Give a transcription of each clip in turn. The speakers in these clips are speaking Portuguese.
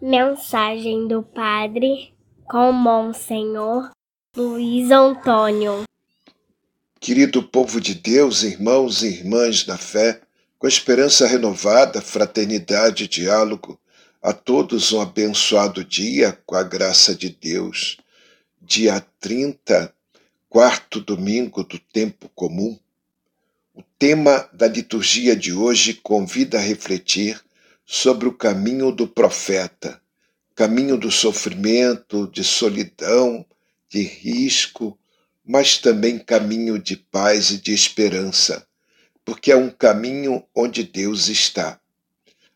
Mensagem do Padre com Monsenhor Luiz Antônio. Querido povo de Deus, irmãos e irmãs da fé, com esperança renovada, fraternidade e diálogo, a todos um abençoado dia com a graça de Deus. Dia 30, quarto domingo do tempo comum. O tema da liturgia de hoje convida a refletir sobre o caminho do profeta, caminho do sofrimento, de solidão, de risco, mas também caminho de paz e de esperança, porque é um caminho onde Deus está.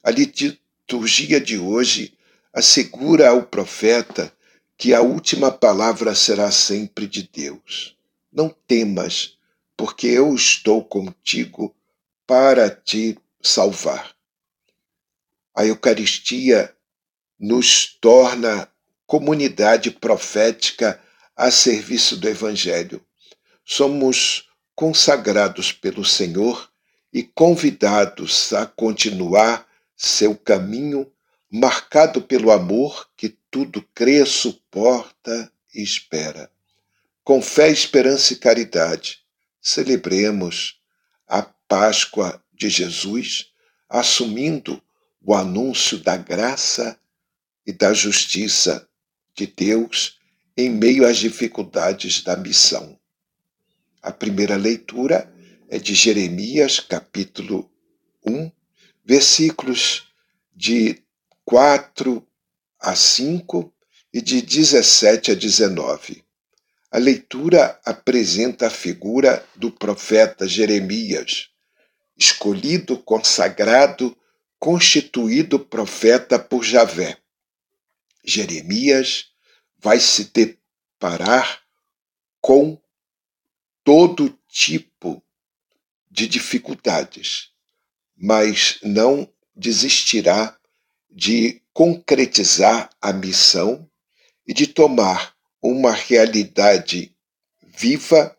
A liturgia de hoje assegura ao profeta que a última palavra será sempre de Deus. Não temas, porque eu estou contigo para te salvar. A Eucaristia nos torna comunidade profética a serviço do Evangelho. Somos consagrados pelo Senhor e convidados a continuar seu caminho marcado pelo amor que tudo crê, suporta e espera. Com fé, esperança e caridade, celebremos a Páscoa de Jesus, assumindo o anúncio da graça e da justiça de Deus em meio às dificuldades da missão. A primeira leitura é de Jeremias, capítulo 1, versículos de 4 a 5 e de 17 a 19. A leitura apresenta a figura do profeta Jeremias, escolhido, consagrado, constituído profeta por Javé. Jeremias vai se deparar com todo tipo de dificuldades, mas não desistirá de concretizar a missão e de tomar uma realidade viva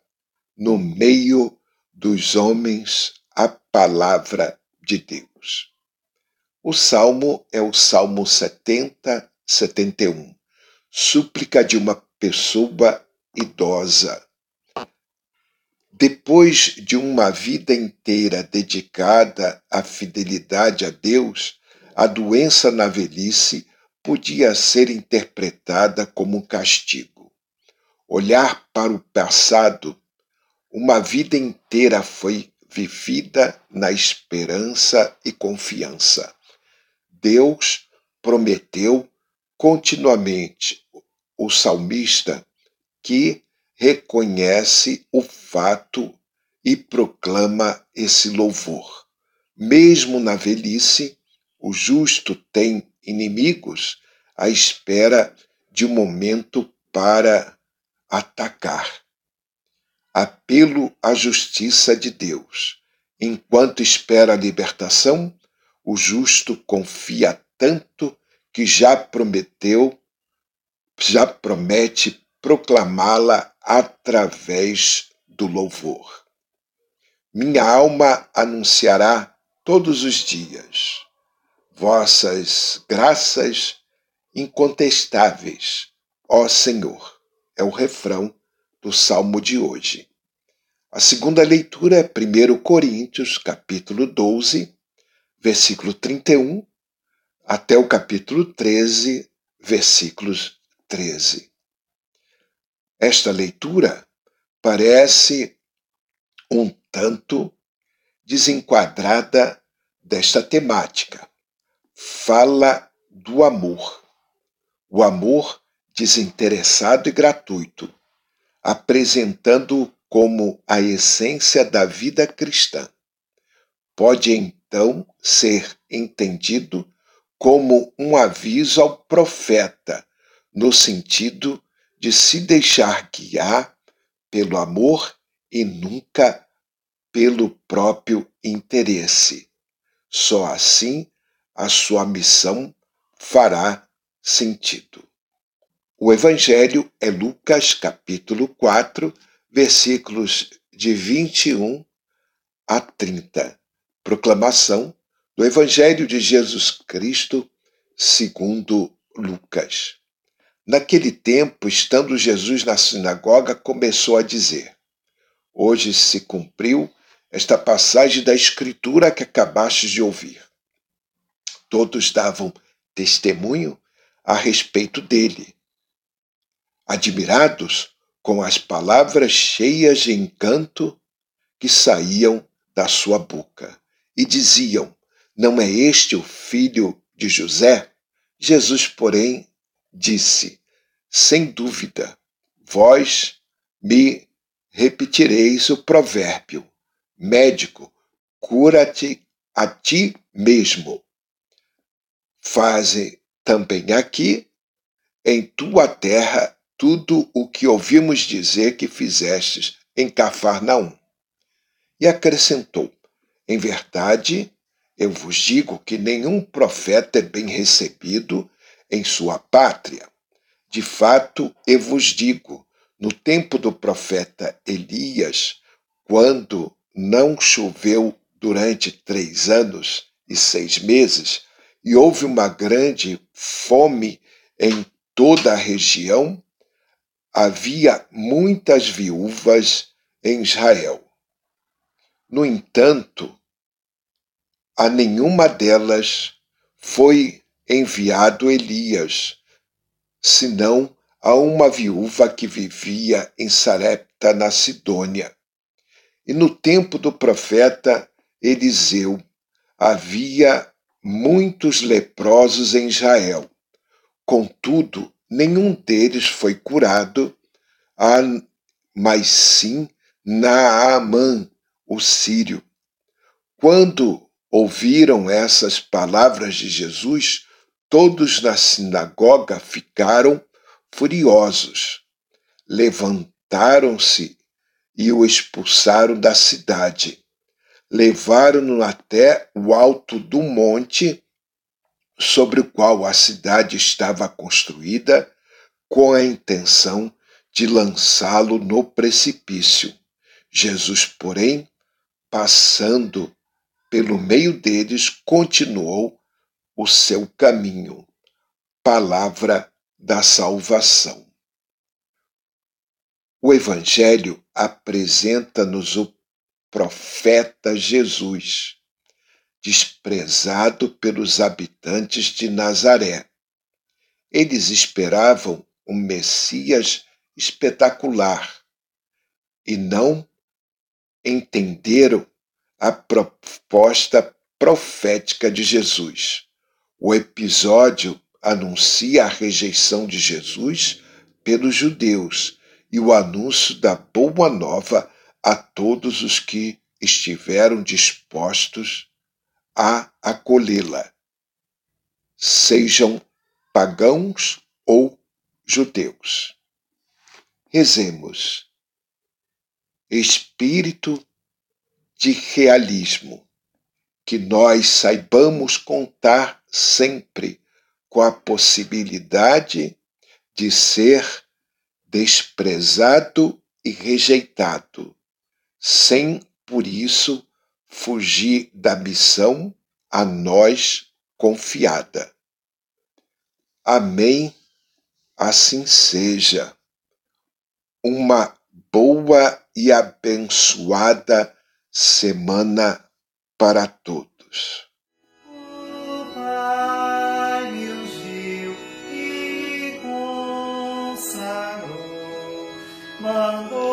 no meio dos homens a palavra de Deus. O salmo é o Salmo 70, 71 súplica de uma pessoa idosa. Depois de uma vida inteira dedicada à fidelidade a Deus, a doença na velhice podia ser interpretada como um castigo. Olhar para o passado, uma vida inteira foi vivida na esperança e confiança. Deus prometeu continuamente o salmista que reconhece o fato e proclama esse louvor. Mesmo na velhice, o justo tem inimigos à espera de um momento para atacar. Apelo à justiça de Deus. Enquanto espera a libertação, o justo confia tanto que já prometeu já promete proclamá-la através do louvor. Minha alma anunciará todos os dias vossas graças incontestáveis, ó Senhor. É o refrão do salmo de hoje. A segunda leitura é 1 Coríntios, capítulo 12, versículo 31, até o capítulo 13, versículos 13. Esta leitura parece um tanto desenquadrada desta temática. Fala do amor, o amor desinteressado e gratuito, apresentando como a essência da vida cristã. Pode então ser entendido como um aviso ao profeta no sentido de se deixar guiar pelo amor e nunca pelo próprio interesse. Só assim a sua missão fará sentido. O Evangelho é Lucas capítulo 4, versículos de 21 a 30. Proclamação do Evangelho de Jesus Cristo segundo Lucas. Naquele tempo, estando Jesus na sinagoga, começou a dizer: Hoje se cumpriu esta passagem da Escritura que acabastes de ouvir. Todos davam testemunho a respeito dele, admirados com as palavras cheias de encanto que saíam da sua boca, e diziam: Não é este o filho de José? Jesus, porém, disse: Sem dúvida, vós me repetireis o provérbio: Médico, cura-te a ti mesmo. Faze também aqui, em tua terra, tudo o que ouvimos dizer que fizestes em Cafarnaum. E acrescentou: Em verdade, eu vos digo que nenhum profeta é bem recebido em sua pátria. De fato, eu vos digo, no tempo do profeta Elias, quando não choveu durante três anos e seis meses, e houve uma grande fome em toda a região, havia muitas viúvas em Israel. No entanto, a nenhuma delas foi enviado Elias, senão a uma viúva que vivia em Sarepta, na Sidônia. E no tempo do profeta Eliseu havia muitos leprosos em Israel. Contudo, nenhum deles foi curado, mas sim Naamã, o sírio. Quando ouviram essas palavras de Jesus, todos na sinagoga ficaram furiosos. Levantaram-se e o expulsaram da cidade. Levaram-no até o alto do monte sobre o qual a cidade estava construída, com a intenção de lançá-lo no precipício. Jesus, porém, passando pelo meio deles, continuou o seu caminho. Palavra da salvação. O Evangelho apresenta-nos o profeta Jesus, desprezado pelos habitantes de Nazaré. Eles esperavam um Messias espetacular e não entenderam a proposta profética de Jesus. O episódio anuncia a rejeição de Jesus pelos judeus e o anúncio da boa nova a todos os que estiveram dispostos a acolhê-la, sejam pagãos ou judeus. Rezemos. Espírito de realismo, que nós saibamos contar sempre com a possibilidade de ser desprezado e rejeitado, sem por isso fugir da missão a nós confiada. Amém. Assim seja. Uma boa e abençoada semana para todos. O